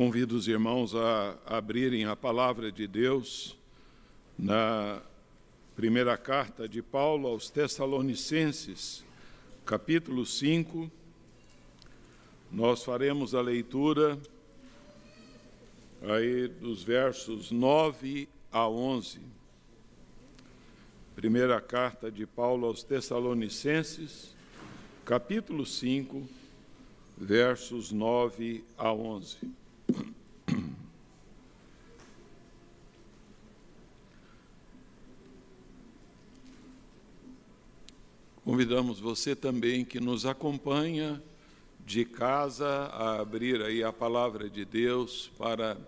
Convido os irmãos a abrirem a palavra de Deus na primeira carta de Paulo aos Tessalonicenses, capítulo 5. Nós faremos a leitura aí dos versos 9 a 11. Primeira carta de Paulo aos Tessalonicenses, capítulo 5, versos 9 a 11. Convidamos você também que nos acompanha de casa a abrir aí a palavra de Deus para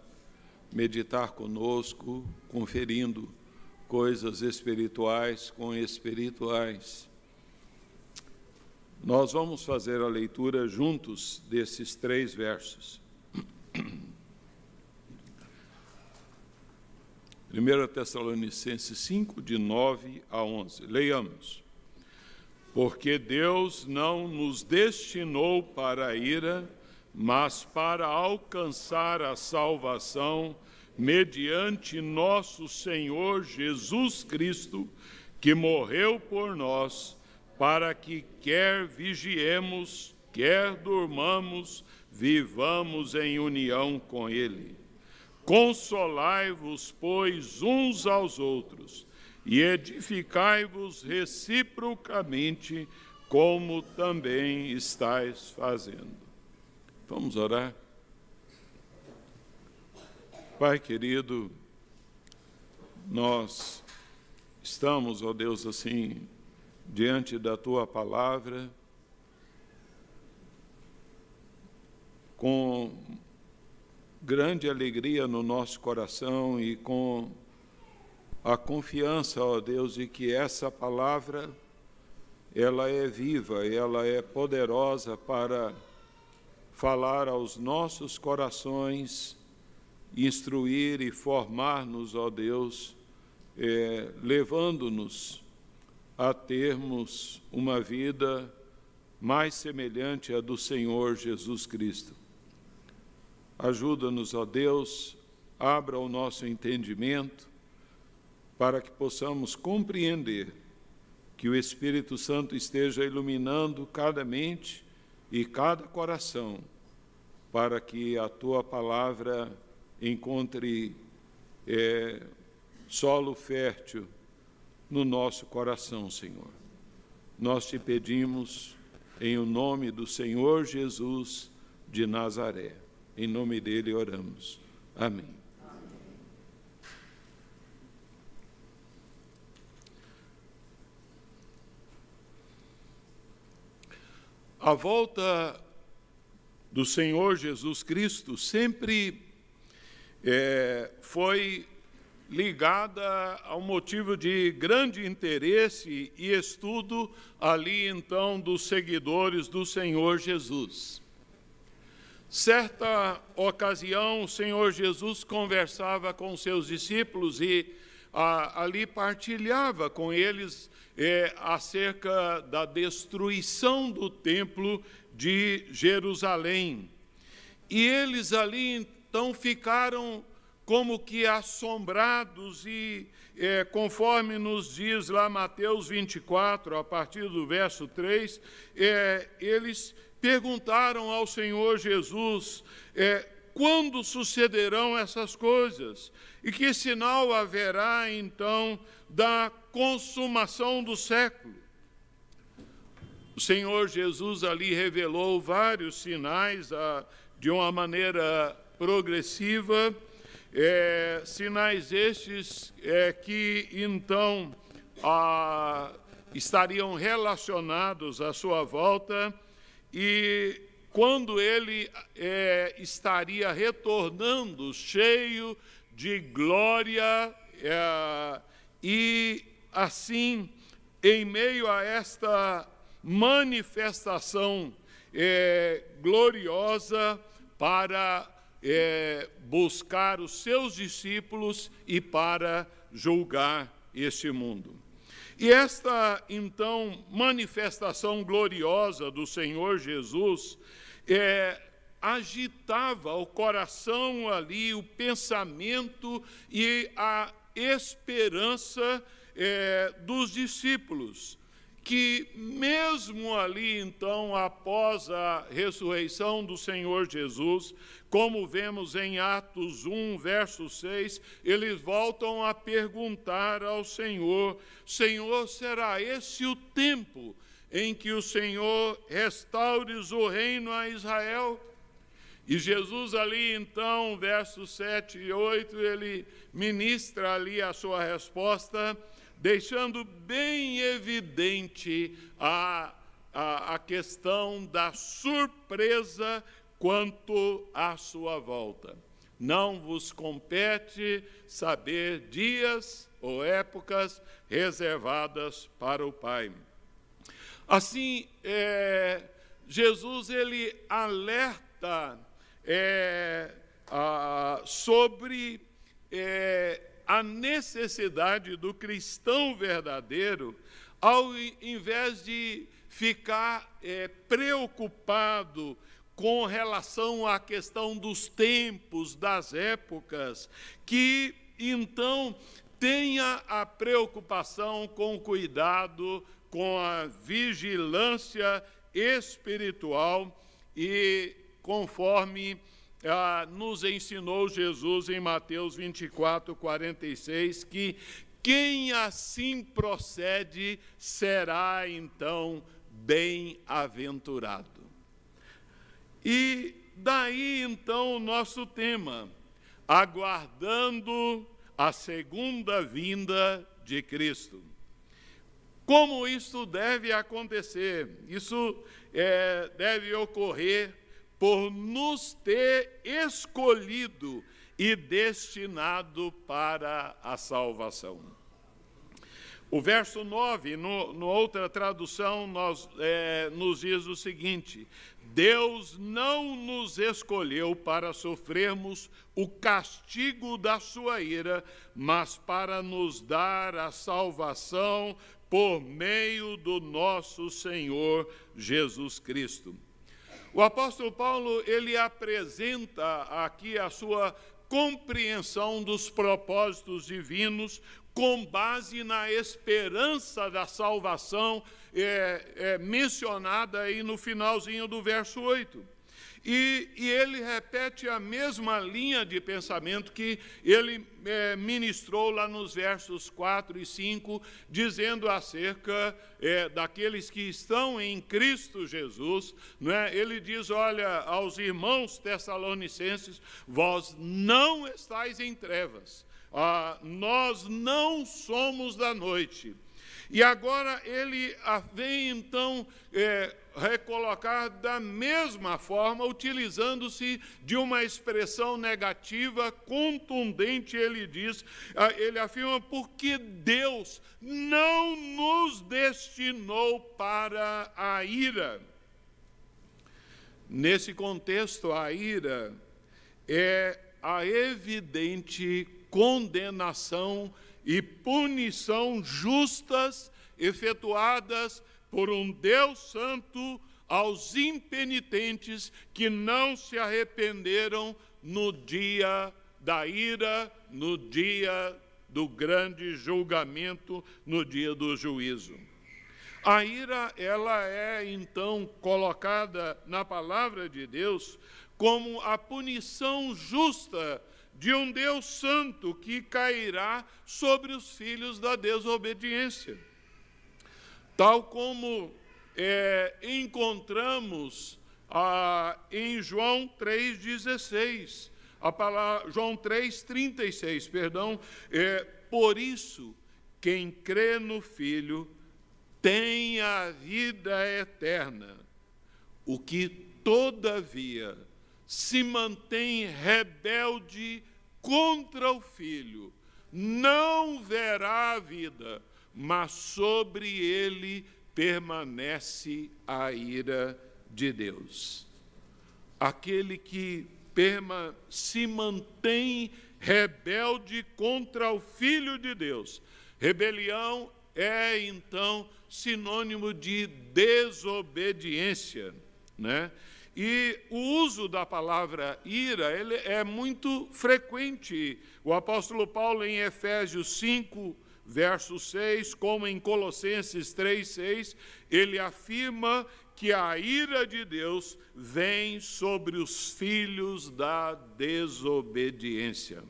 meditar conosco, conferindo coisas espirituais com espirituais. Nós vamos fazer a leitura juntos desses três versos. 1 Tessalonicenses 5, de 9 a 11. Leiamos. Porque Deus não nos destinou para a ira, mas para alcançar a salvação mediante nosso Senhor Jesus Cristo, que morreu por nós, para que quer vigiemos, quer durmamos, vivamos em união com Ele. Consolai-vos, pois, uns aos outros, e edificai-vos reciprocamente, como também estáis fazendo. Vamos orar? Pai querido, nós estamos, ó Deus, assim, diante da tua palavra, com grande alegria no nosso coração e com a confiança, ó Deus, de que essa palavra ela é viva, ela é poderosa para falar aos nossos corações, instruir e formar-nos, ó Deus, é, levando-nos a termos uma vida mais semelhante à do Senhor Jesus Cristo. Ajuda-nos, ó Deus, abra o nosso entendimento para que possamos compreender que o Espírito Santo esteja iluminando cada mente e cada coração, para que a tua palavra encontre é, solo fértil no nosso coração, Senhor. Nós te pedimos em o nome do Senhor Jesus de Nazaré. Em nome dele oramos. Amém. A volta do Senhor Jesus Cristo sempre é, foi ligada a um motivo de grande interesse e estudo ali então dos seguidores do Senhor Jesus. Certa ocasião, o Senhor Jesus conversava com seus discípulos e a, ali partilhava com eles é, acerca da destruição do templo de Jerusalém. E eles ali então ficaram como que assombrados, e é, conforme nos diz lá Mateus 24, a partir do verso 3, é, eles perguntaram ao Senhor Jesus é, quando sucederão essas coisas? E que sinal haverá então da consumação do século. O Senhor Jesus ali revelou vários sinais a, de uma maneira progressiva, é, sinais estes é, que então a, estariam relacionados à sua volta. E quando ele é, estaria retornando cheio de glória é, e assim em meio a esta manifestação é, gloriosa para é, buscar os seus discípulos e para julgar este mundo. E esta, então, manifestação gloriosa do Senhor Jesus é, agitava o coração ali, o pensamento e a esperança é, dos discípulos que, mesmo ali, então, após a ressurreição do Senhor Jesus, como vemos em Atos 1, verso 6, eles voltam a perguntar ao Senhor: Senhor, será esse o tempo em que o Senhor restaures o reino a Israel? E Jesus ali, então, versos 7 e 8, ele ministra ali a sua resposta deixando bem evidente a, a, a questão da surpresa quanto à sua volta. Não vos compete saber dias ou épocas reservadas para o Pai. Assim, é, Jesus ele alerta é, a, sobre é, a necessidade do cristão verdadeiro, ao invés de ficar é, preocupado com relação à questão dos tempos, das épocas, que então tenha a preocupação com cuidado, com a vigilância espiritual e conforme ah, nos ensinou Jesus em Mateus 24, 46, que quem assim procede será então bem-aventurado. E daí então o nosso tema, aguardando a segunda vinda de Cristo. Como isso deve acontecer? Isso é, deve ocorrer por nos ter escolhido e destinado para a salvação. O verso 9, no, no outra tradução, nós, é, nos diz o seguinte: Deus não nos escolheu para sofrermos o castigo da sua ira, mas para nos dar a salvação por meio do nosso Senhor Jesus Cristo. O apóstolo Paulo, ele apresenta aqui a sua compreensão dos propósitos divinos com base na esperança da salvação é, é, mencionada aí no finalzinho do verso 8. E, e, ele repete a mesma linha de pensamento que ele é, ministrou lá nos versos 4 e 5, dizendo acerca é, daqueles que estão em Cristo Jesus. Né? Ele diz: Olha, aos irmãos tessalonicenses, vós não estáis em trevas, ah, nós não somos da noite. E agora ele vem então é, recolocar da mesma forma, utilizando-se de uma expressão negativa, contundente, ele diz, ah, ele afirma, porque Deus não nos destinou para a ira. Nesse contexto, a ira é a evidente condenação e punição justas efetuadas por um Deus Santo aos impenitentes que não se arrependeram no dia da ira, no dia do grande julgamento, no dia do juízo. A ira, ela é então colocada na palavra de Deus como a punição justa de um Deus santo que cairá sobre os filhos da desobediência. Tal como é, encontramos ah, em João 3,16, a palavra, João 3,36, perdão, é, por isso, quem crê no Filho tem a vida eterna, o que, todavia, se mantém rebelde contra o filho, não verá a vida, mas sobre ele permanece a ira de Deus. Aquele que perma, se mantém rebelde contra o Filho de Deus. Rebelião é então sinônimo de desobediência, né? E o uso da palavra ira ele é muito frequente. O apóstolo Paulo, em Efésios 5, verso 6, como em Colossenses 3, 6, ele afirma que a ira de Deus vem sobre os filhos da desobediência.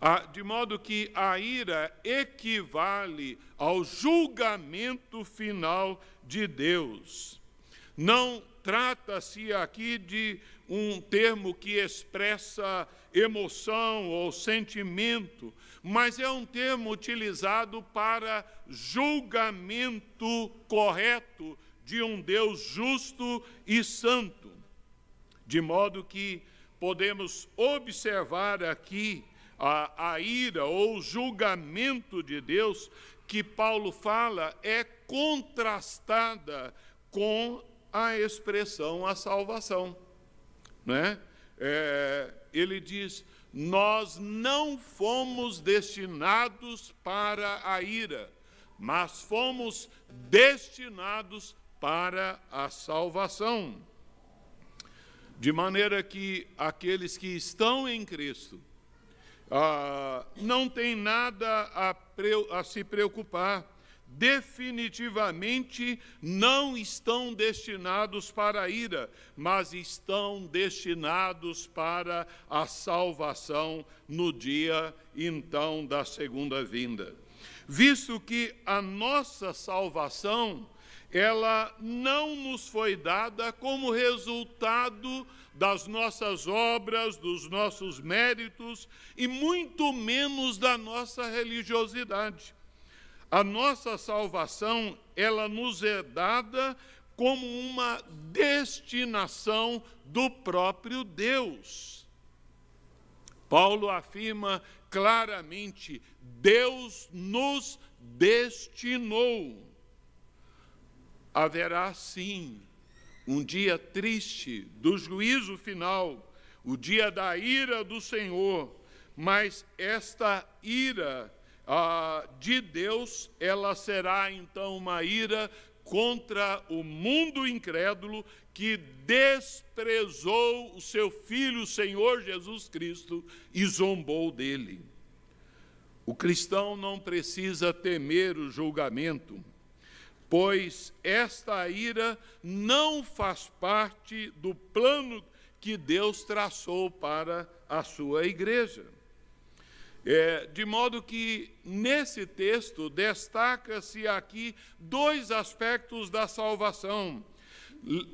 Ah, de modo que a ira equivale ao julgamento final de Deus. Não trata-se aqui de um termo que expressa emoção ou sentimento, mas é um termo utilizado para julgamento correto de um Deus justo e santo. De modo que podemos observar aqui a, a ira ou julgamento de Deus que Paulo fala é contrastada com a expressão a salvação. Né? É, ele diz: Nós não fomos destinados para a ira, mas fomos destinados para a salvação. De maneira que aqueles que estão em Cristo ah, não têm nada a, a se preocupar definitivamente não estão destinados para a ira, mas estão destinados para a salvação no dia então da segunda vinda. Visto que a nossa salvação ela não nos foi dada como resultado das nossas obras, dos nossos méritos e muito menos da nossa religiosidade. A nossa salvação, ela nos é dada como uma destinação do próprio Deus. Paulo afirma claramente: Deus nos destinou. Haverá sim um dia triste do juízo final, o dia da ira do Senhor, mas esta ira ah, de Deus, ela será então uma ira contra o mundo incrédulo que desprezou o seu filho, o Senhor Jesus Cristo, e zombou dele. O cristão não precisa temer o julgamento, pois esta ira não faz parte do plano que Deus traçou para a sua igreja. É, de modo que nesse texto destaca-se aqui dois aspectos da salvação.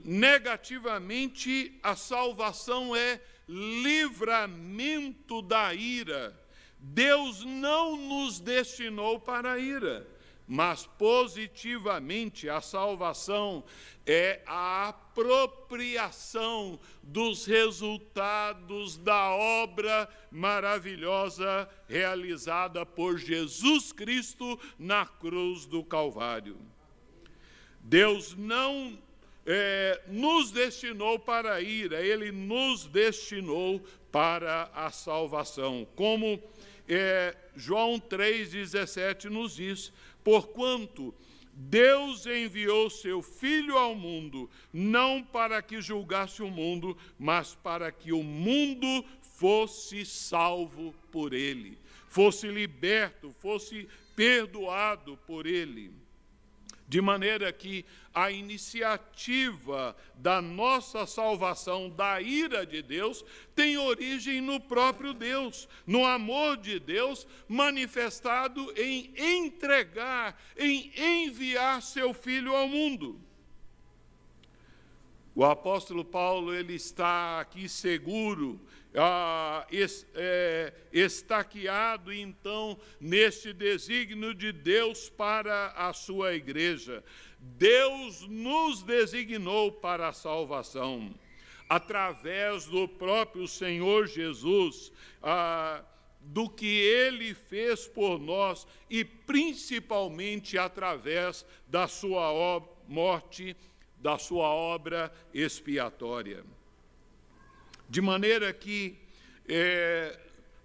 Negativamente, a salvação é livramento da ira. Deus não nos destinou para a ira mas positivamente a salvação é a apropriação dos resultados da obra maravilhosa realizada por Jesus Cristo na cruz do Calvário. Deus não é, nos destinou para a ira, Ele nos destinou para a salvação. Como é, João 3,17 nos diz: Porquanto Deus enviou seu Filho ao mundo, não para que julgasse o mundo, mas para que o mundo fosse salvo por ele, fosse liberto, fosse perdoado por ele. De maneira que a iniciativa da nossa salvação da ira de Deus tem origem no próprio Deus, no amor de Deus manifestado em entregar, em enviar seu filho ao mundo. O apóstolo Paulo ele está aqui seguro ah, es, é, estaqueado então neste desígnio de Deus para a sua igreja. Deus nos designou para a salvação através do próprio Senhor Jesus. Ah, do que ele fez por nós e principalmente através da sua morte, da sua obra expiatória. De maneira que é,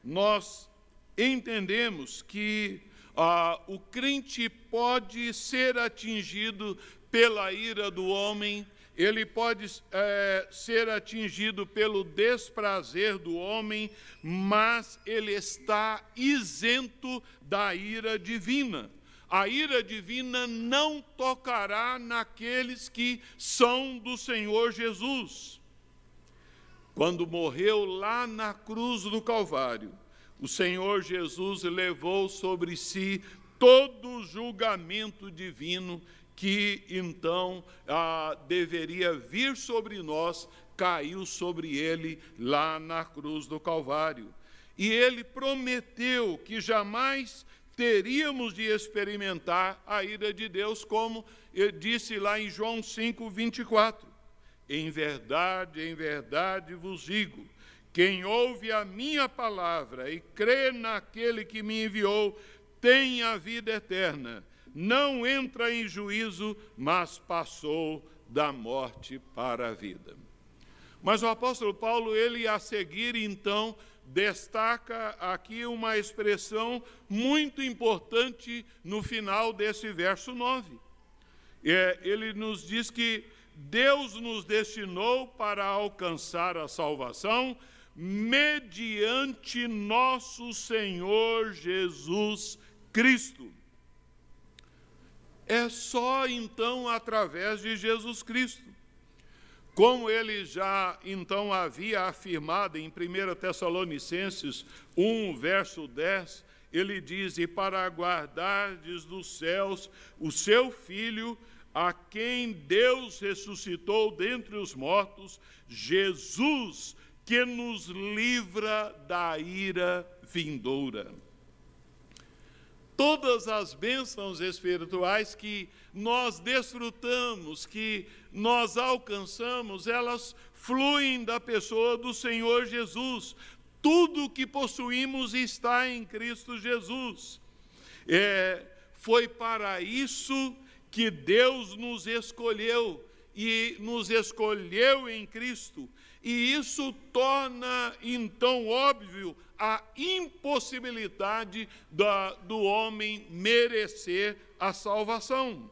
nós entendemos que ah, o crente pode ser atingido pela ira do homem ele pode é, ser atingido pelo desprazer do homem, mas ele está isento da ira divina. A ira divina não tocará naqueles que são do Senhor Jesus. Quando morreu lá na cruz do Calvário, o Senhor Jesus levou sobre si todo o julgamento divino que então ah, deveria vir sobre nós, caiu sobre ele lá na cruz do Calvário. E ele prometeu que jamais teríamos de experimentar a ira de Deus, como ele disse lá em João 5, 24. Em verdade, em verdade vos digo: quem ouve a minha palavra e crê naquele que me enviou, tem a vida eterna. Não entra em juízo, mas passou da morte para a vida. Mas o apóstolo Paulo, ele a seguir, então, destaca aqui uma expressão muito importante no final desse verso 9. É, ele nos diz que Deus nos destinou para alcançar a salvação mediante nosso Senhor Jesus Cristo. É só então através de Jesus Cristo. Como ele já então havia afirmado em 1 Tessalonicenses 1, verso 10, ele diz: E para guardardes dos céus o seu filho, a quem Deus ressuscitou dentre os mortos, Jesus, que nos livra da ira vindoura. Todas as bênçãos espirituais que nós desfrutamos, que nós alcançamos, elas fluem da pessoa do Senhor Jesus. Tudo que possuímos está em Cristo Jesus. É, foi para isso que Deus nos escolheu e nos escolheu em Cristo. E isso torna então óbvio a impossibilidade da, do homem merecer a salvação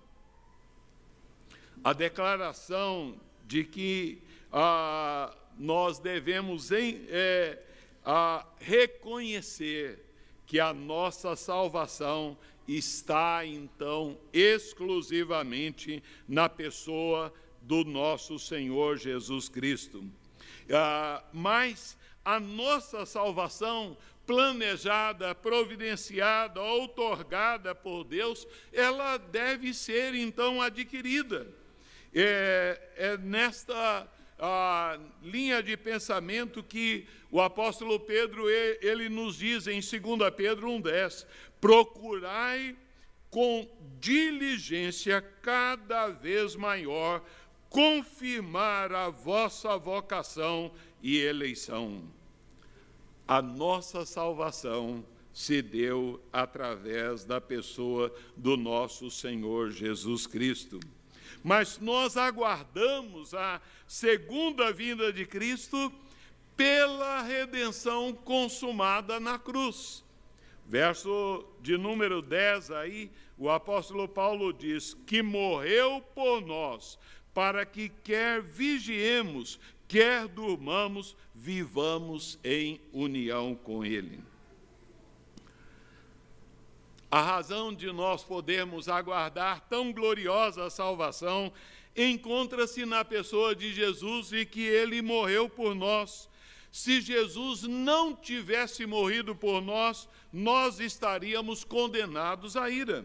a declaração de que ah, nós devemos em, é, a reconhecer que a nossa salvação está então exclusivamente na pessoa do nosso Senhor Jesus Cristo. Ah, mas a nossa salvação planejada, providenciada, outorgada por Deus, ela deve ser então adquirida. É, é nesta a, linha de pensamento que o apóstolo Pedro ele nos diz em 2 Pedro 1,10: procurai com diligência cada vez maior confirmar a vossa vocação e eleição. A nossa salvação se deu através da pessoa do nosso Senhor Jesus Cristo mas nós aguardamos a segunda vinda de Cristo pela redenção consumada na cruz. Verso de número 10 aí, o apóstolo Paulo diz: que morreu por nós, para que quer vigiemos, quer durmamos, vivamos em união com Ele. A razão de nós podermos aguardar tão gloriosa salvação encontra-se na pessoa de Jesus e que ele morreu por nós. Se Jesus não tivesse morrido por nós, nós estaríamos condenados à ira.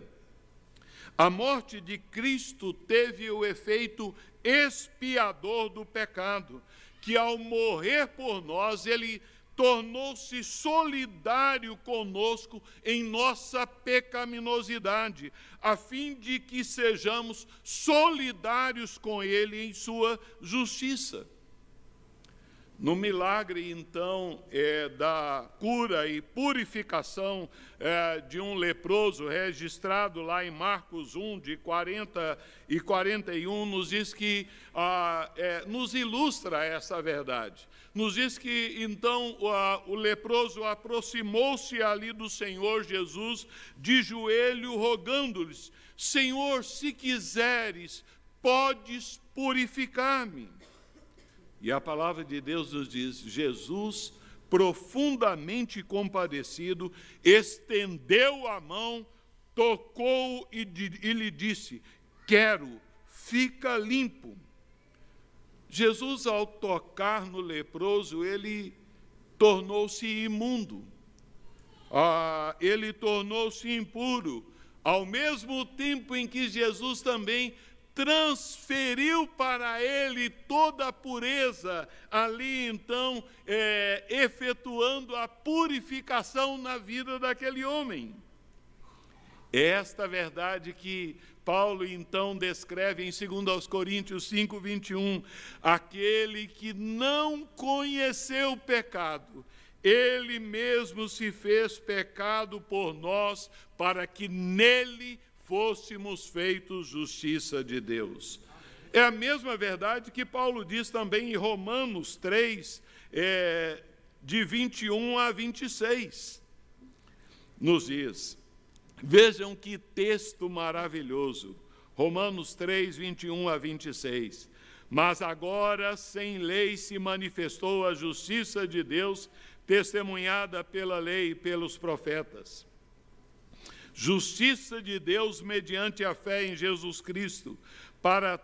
A morte de Cristo teve o efeito expiador do pecado, que ao morrer por nós, ele tornou-se solidário conosco em nossa pecaminosidade, a fim de que sejamos solidários com Ele em Sua justiça. No milagre, então, é, da cura e purificação é, de um leproso, registrado lá em Marcos 1, de 40 e 41, nos diz que, ah, é, nos ilustra essa verdade. Nos diz que, então, o, a, o leproso aproximou-se ali do Senhor Jesus, de joelho, rogando-lhes: Senhor, se quiseres, podes purificar-me. E a palavra de Deus nos diz: Jesus, profundamente compadecido, estendeu a mão, tocou e, e lhe disse: Quero, fica limpo. Jesus, ao tocar no leproso, ele tornou-se imundo, ah, ele tornou-se impuro, ao mesmo tempo em que Jesus também transferiu para ele toda a pureza, ali então é, efetuando a purificação na vida daquele homem. Esta verdade que Paulo então descreve em 2 Coríntios 5, 21, aquele que não conheceu o pecado, ele mesmo se fez pecado por nós, para que nele fôssemos feitos justiça de Deus. É a mesma verdade que Paulo diz também em Romanos 3, é, de 21 a 26. Nos diz: Vejam que texto maravilhoso. Romanos 3, 21 a 26. Mas agora, sem lei, se manifestou a justiça de Deus, testemunhada pela lei e pelos profetas. Justiça de Deus mediante a fé em Jesus Cristo, para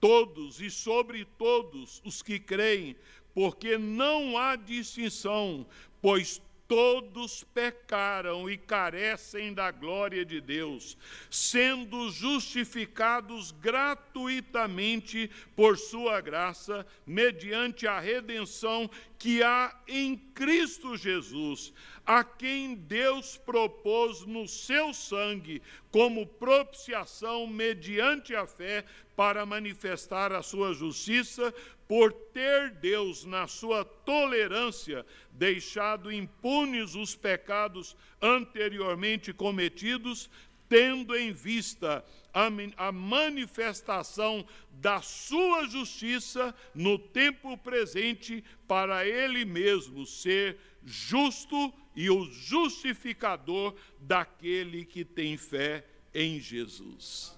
todos e sobre todos os que creem, porque não há distinção, pois todos pecaram e carecem da glória de Deus, sendo justificados gratuitamente por sua graça, mediante a redenção que há em Cristo Jesus, a quem Deus propôs no seu sangue como propiciação mediante a fé para manifestar a sua justiça, por ter Deus, na sua tolerância, deixado impunes os pecados anteriormente cometidos, tendo em vista a, manifestação da sua justiça no tempo presente, para ele mesmo ser justo e o justificador daquele que tem fé em Jesus.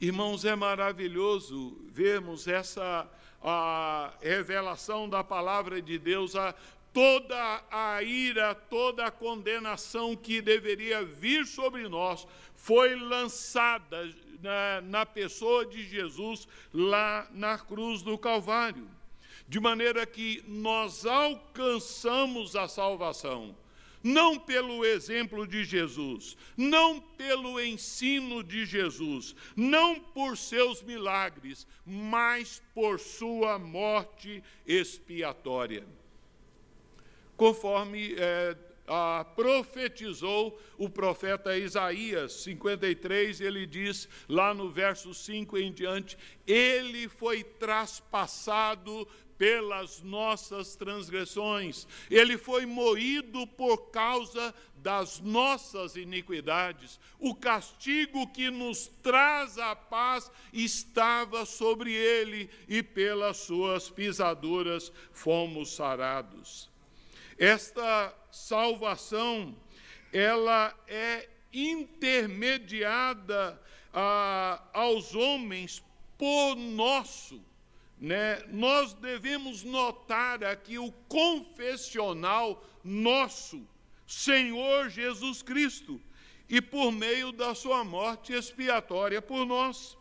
Irmãos, é maravilhoso vermos essa a revelação da palavra de Deus, a toda a ira, toda a condenação que deveria vir sobre nós foi lançada na, na, pessoa de Jesus lá na cruz do Calvário, de maneira que nós alcançamos a salvação não pelo exemplo de Jesus, não pelo ensino de Jesus, não por seus milagres, mas por sua morte expiatória. Conforme é, profetizou o profeta Isaías 53, ele diz lá no verso 5 em diante: Ele foi traspassado pelas nossas transgressões, ele foi moído por causa das nossas iniquidades. O castigo que nos traz a paz estava sobre ele, e pelas suas pisaduras fomos sarados. Esta salvação, ela é intermediada a, aos homens por nosso né, nós devemos notar aqui o confessional nosso, Senhor Jesus Cristo, e por meio da sua morte expiatória por nós.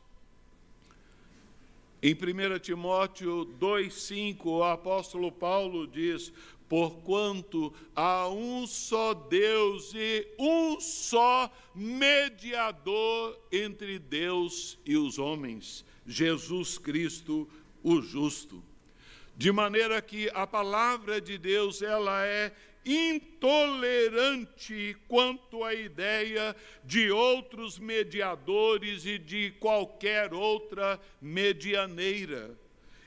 Em 1 Timóteo 2,5, o apóstolo Paulo diz: Porquanto há um só Deus e um só mediador entre Deus e os homens, Jesus Cristo, o justo. De maneira que a palavra de Deus ela é intolerante quanto à ideia de outros mediadores e de qualquer outra medianeira.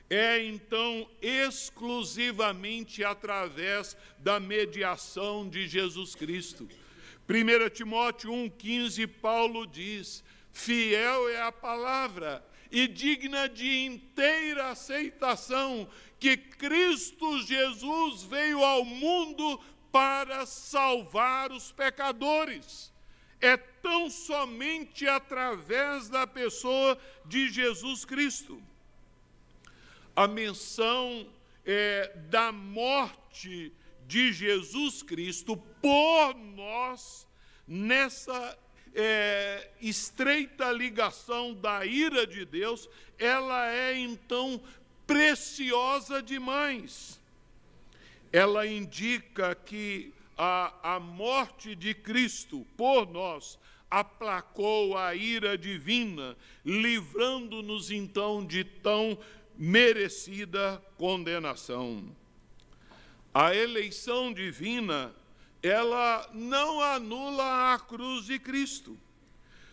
É então exclusivamente através da mediação de Jesus Cristo. 1 Timóteo 1,15, Paulo diz: Fiel é a palavra e digna de inteira aceitação que Cristo Jesus veio ao mundo para salvar os pecadores. É tão somente através da pessoa de Jesus Cristo. a menção é, da morte de Jesus Cristo por nós, nessa é, estreita ligação da ira de Deus, ela é então preciosa demais. Ela indica que a, a morte de Cristo por nós aplacou a ira divina, livrando-nos então de tão merecida condenação. A eleição divina, ela não anula a cruz de Cristo,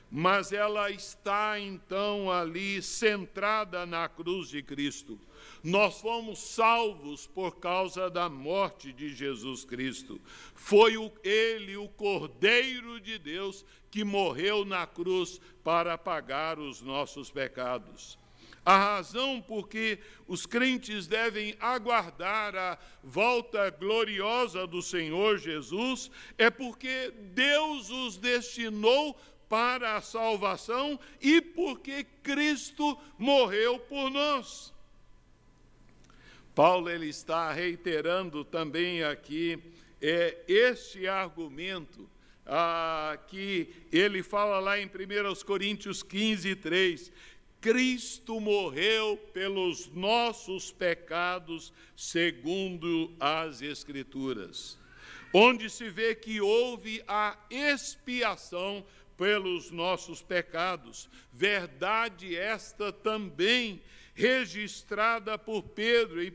mas ela está então ali centrada na cruz de Cristo. Nós fomos salvos por causa da morte de Jesus Cristo. Foi o, ele, o Cordeiro de Deus, que morreu na cruz para pagar os nossos pecados. A razão por que os crentes devem aguardar a volta gloriosa do Senhor Jesus é porque Deus os destinou para a salvação e porque Cristo morreu por nós. Paulo ele está reiterando também aqui é, este argumento ah, que ele fala lá em 1 Coríntios 15, 3. Cristo morreu pelos nossos pecados, segundo as Escrituras, onde se vê que houve a expiação pelos nossos pecados. Verdade esta também registrada por Pedro, em 1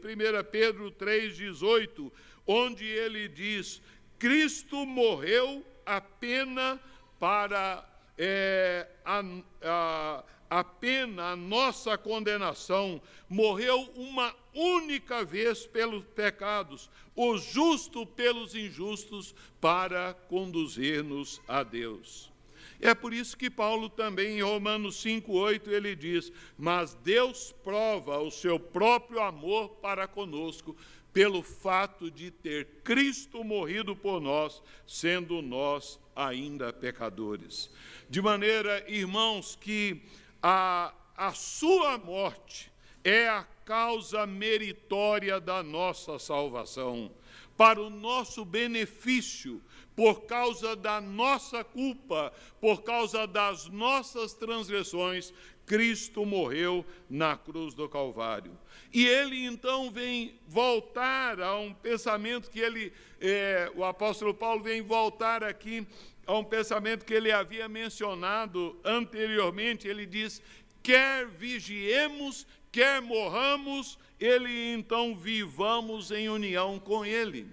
Pedro 3,18, onde ele diz: Cristo morreu a pena para é, a, a a pena, a nossa condenação, morreu uma única vez pelos pecados, o justo pelos injustos, para conduzir-nos a Deus. É por isso que Paulo também em Romanos 5:8 ele diz: "Mas Deus prova o seu próprio amor para conosco pelo fato de ter Cristo morrido por nós, sendo nós ainda pecadores." De maneira, irmãos, que a, a sua morte é a causa meritória da nossa salvação, para o nosso benefício, por causa da nossa culpa, por causa das nossas transgressões, Cristo morreu na cruz do Calvário. E ele então vem voltar a um pensamento que ele, é, o apóstolo Paulo vem voltar aqui a um pensamento que ele havia mencionado anteriormente. Ele diz: quer vigiemos, quer morramos, ele então vivamos em união com ele.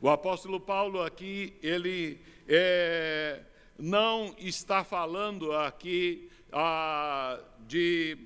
O apóstolo Paulo aqui, ele é, não está falando aqui ah, de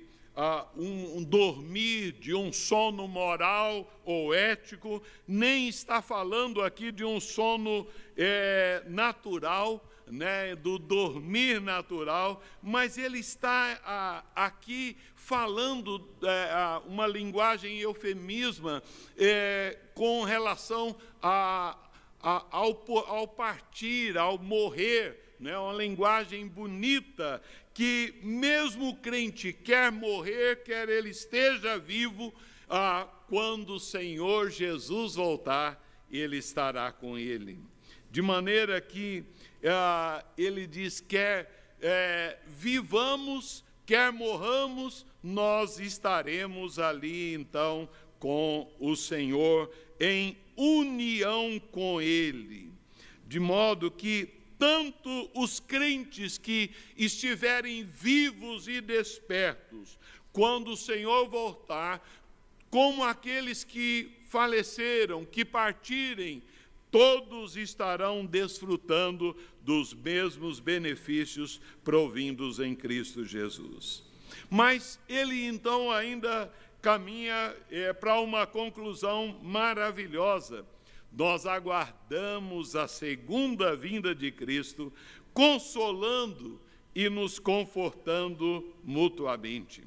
um, um dormir, de um sono moral ou ético, nem está falando aqui de um sono é, natural, né, do dormir natural, mas ele está aqui falando é, uma linguagem eufemisma é, com relação a, ao, ao partir, ao morrer, né, uma linguagem bonita que mesmo o crente quer morrer, quer ele esteja vivo, ah, quando o Senhor Jesus voltar, ele estará com ele. De maneira que ah, ele diz: quer é, vivamos, quer morramos, nós estaremos ali então com o Senhor, em união com Ele. De modo que tanto os crentes que estiverem vivos e despertos, quando o Senhor voltar, como aqueles que faleceram, que partirem, todos estarão desfrutando dos mesmos benefícios provindos em Cristo Jesus. Mas ele então ainda caminha é, para uma conclusão maravilhosa nós aguardamos a segunda vinda de Cristo, consolando e nos confortando mutuamente.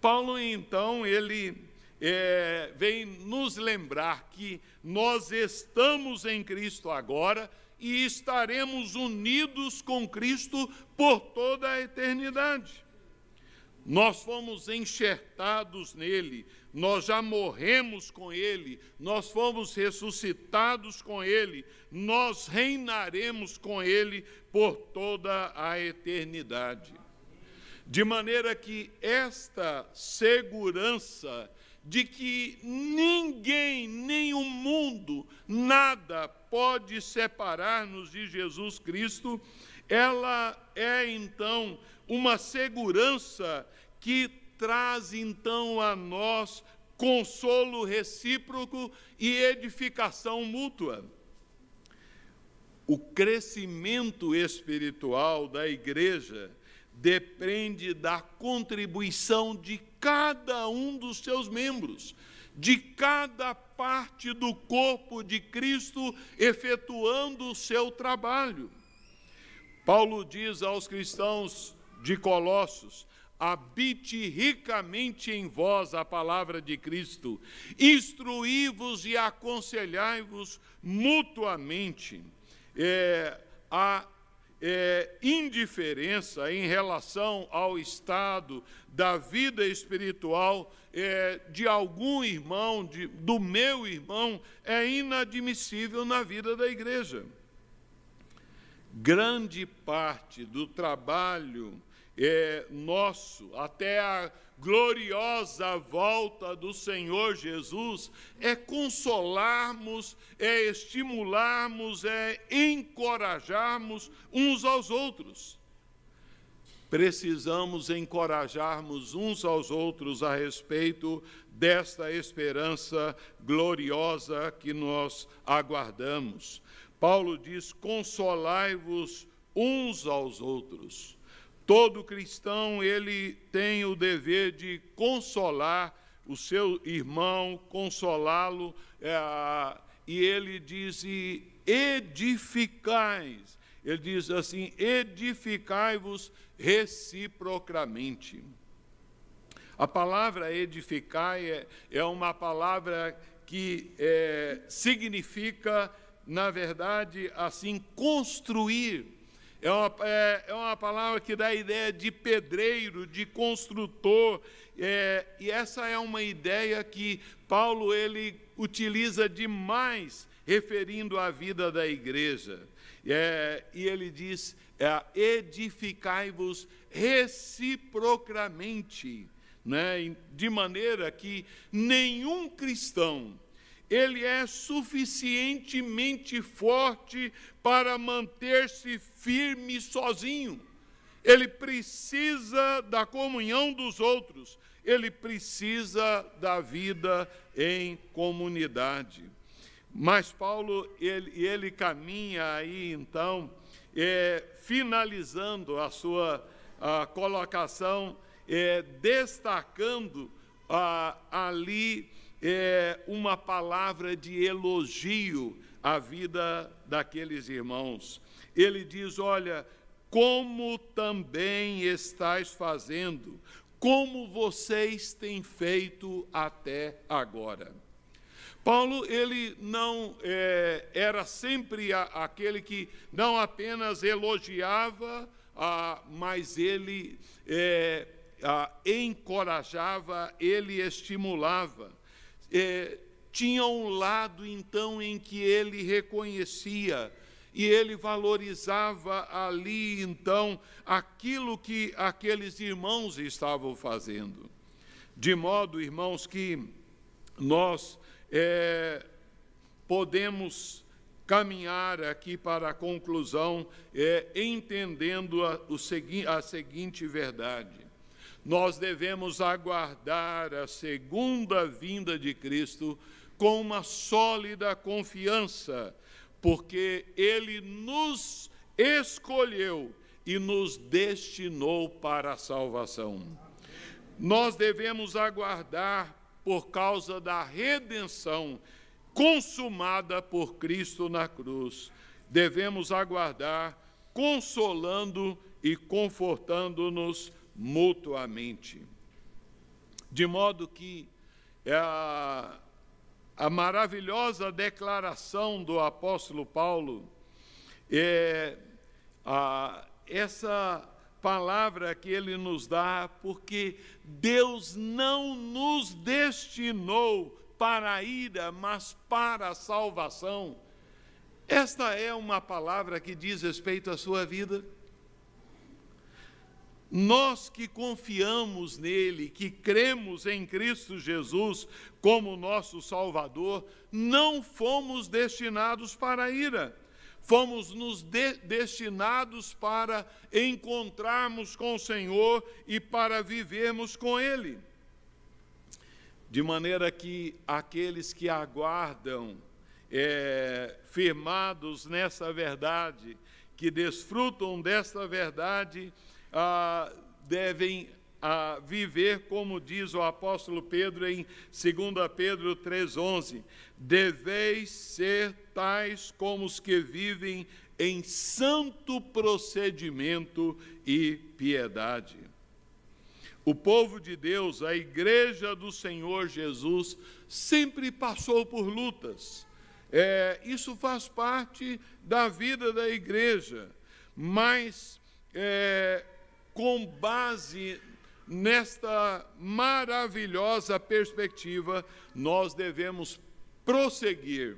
Paulo, então, ele é, vem nos lembrar que nós estamos em Cristo agora e estaremos unidos com Cristo por toda a eternidade. Nós fomos enxertados nele, nós já morremos com ele, nós fomos ressuscitados com ele, nós reinaremos com ele por toda a eternidade. De maneira que esta segurança de que ninguém, nem o mundo, nada pode separar-nos de Jesus Cristo, ela é então uma segurança que traz então a nós consolo recíproco e edificação mútua. O crescimento espiritual da igreja depende da contribuição de cada um dos seus membros, de cada parte do corpo de Cristo efetuando o seu trabalho. Paulo diz aos cristãos de Colossos: habite ricamente em vós a palavra de Cristo, instruí-vos e aconselhai-vos mutuamente. É, a é, indiferença em relação ao estado da vida espiritual é, de algum irmão, de, do meu irmão, é inadmissível na vida da igreja. Grande parte do trabalho é, nosso, até a gloriosa volta do Senhor Jesus, é consolarmos, é estimularmos, é encorajarmos uns aos outros. Precisamos encorajarmos uns aos outros a respeito desta esperança gloriosa que nós aguardamos. Paulo diz: consolai-vos uns aos outros. Todo cristão ele tem o dever de consolar o seu irmão, consolá-lo, é, e ele diz: edificais. Ele diz assim: edificai-vos reciprocamente. A palavra edificar é, é uma palavra que é, significa, na verdade, assim, construir é uma, é, é uma palavra que dá a ideia de pedreiro, de construtor, é, e essa é uma ideia que Paulo ele utiliza demais referindo à vida da igreja. É, e ele diz: é, edificai-vos reciprocamente, né, de maneira que nenhum cristão ele é suficientemente forte para manter-se firme sozinho. Ele precisa da comunhão dos outros, ele precisa da vida em comunidade. Mas Paulo, ele, ele caminha aí, então, é, finalizando a sua a colocação, é, destacando ah, ali é, uma palavra de elogio à vida daqueles irmãos. Ele diz: Olha, como também estáis fazendo, como vocês têm feito até agora. Paulo, ele não é, era sempre a, aquele que não apenas elogiava, ah, mas ele é, ah, encorajava, ele estimulava é, tinha um lado, então, em que ele reconhecia e ele valorizava ali, então, aquilo que aqueles irmãos estavam fazendo. De modo, irmãos, que nós é, podemos caminhar aqui para a conclusão, é, entendendo a, o segui a seguinte verdade nós devemos aguardar a segunda vinda de Cristo com uma sólida confiança, porque Ele nos escolheu e nos destinou para a salvação. Nós devemos aguardar por causa da redenção consumada por Cristo na cruz. Devemos aguardar consolando e confortando-nos mutuamente. De modo que é a, a maravilhosa declaração do apóstolo Paulo é a, essa palavra que ele nos dá, porque Deus não nos destinou para a ira, mas para a salvação. Esta é uma palavra que diz respeito à sua vida. Nós que confiamos nele, que cremos em Cristo Jesus como nosso Salvador, não fomos destinados para a ira, fomos nos de destinados para encontrarmos com o Senhor e para vivermos com Ele. De maneira que aqueles que aguardam, é, firmados nessa verdade, que desfrutam desta verdade, ah, devem a viver como diz o apóstolo Pedro em 2 Pedro 3,11: deveis ser tais como os que vivem em santo procedimento e piedade. O povo de Deus, a igreja do Senhor Jesus, sempre passou por lutas. É, isso faz parte da vida da igreja, mas é, com base nesta maravilhosa perspectiva, nós devemos prosseguir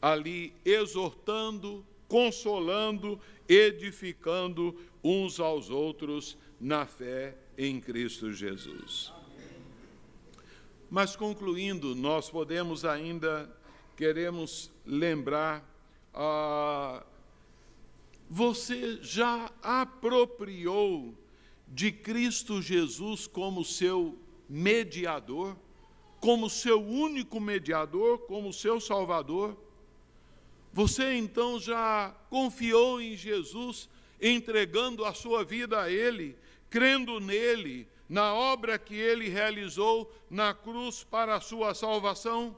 ali, exortando, consolando, edificando uns aos outros na fé em Cristo Jesus. Mas concluindo, nós podemos ainda, queremos lembrar, ah, você já apropriou de Cristo Jesus como seu mediador, como seu único mediador, como seu Salvador? Você então já confiou em Jesus, entregando a sua vida a Ele, crendo nele, na obra que Ele realizou na cruz para a sua salvação?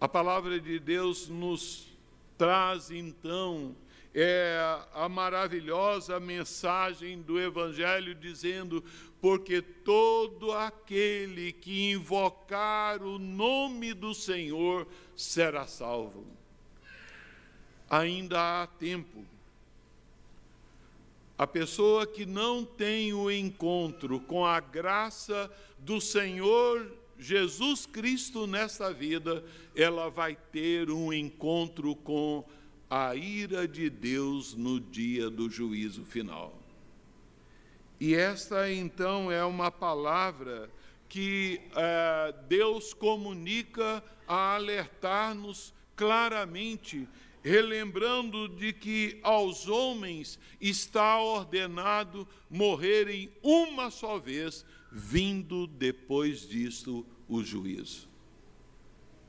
A palavra de Deus nos traz então é a maravilhosa mensagem do Evangelho dizendo: porque todo aquele que invocar o nome do Senhor será salvo. Ainda há tempo. A pessoa que não tem o encontro com a graça do Senhor Jesus Cristo nesta vida, ela vai ter um encontro com a ira de Deus no dia do juízo final. E esta então é uma palavra que é, Deus comunica a alertar-nos claramente, relembrando de que aos homens está ordenado morrerem uma só vez, vindo depois disto o juízo.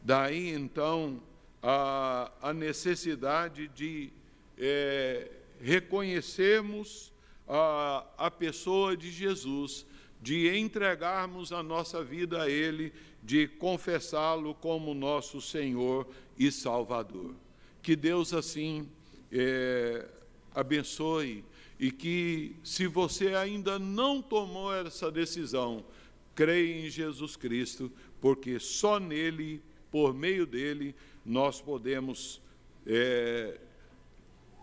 Daí então a, a necessidade de é, reconhecermos a, a pessoa de Jesus, de entregarmos a nossa vida a Ele, de confessá-lo como nosso Senhor e Salvador. Que Deus assim é, abençoe e que, se você ainda não tomou essa decisão, creia em Jesus Cristo, porque só nele, por meio dele, nós podemos é,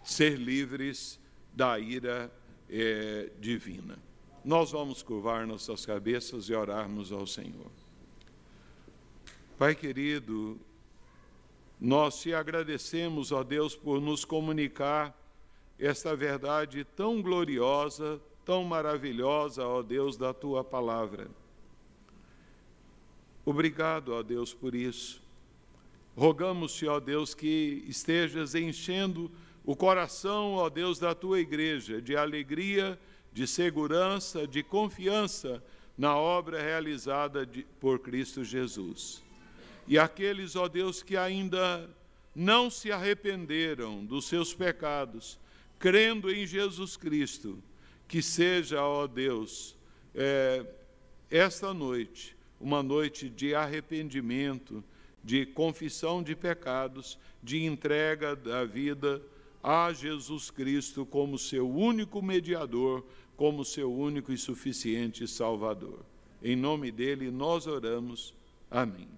ser livres da ira é, divina. Nós vamos curvar nossas cabeças e orarmos ao Senhor. Pai querido, nós te agradecemos, ó Deus, por nos comunicar esta verdade tão gloriosa, tão maravilhosa, ó Deus, da tua palavra. Obrigado, ó Deus, por isso. Rogamos-te, ó Deus, que estejas enchendo o coração, ó Deus, da tua igreja de alegria, de segurança, de confiança na obra realizada de, por Cristo Jesus. E aqueles, ó Deus, que ainda não se arrependeram dos seus pecados, crendo em Jesus Cristo, que seja, ó Deus, é, esta noite, uma noite de arrependimento, de confissão de pecados, de entrega da vida a Jesus Cristo como seu único mediador, como seu único e suficiente Salvador. Em nome dele nós oramos. Amém.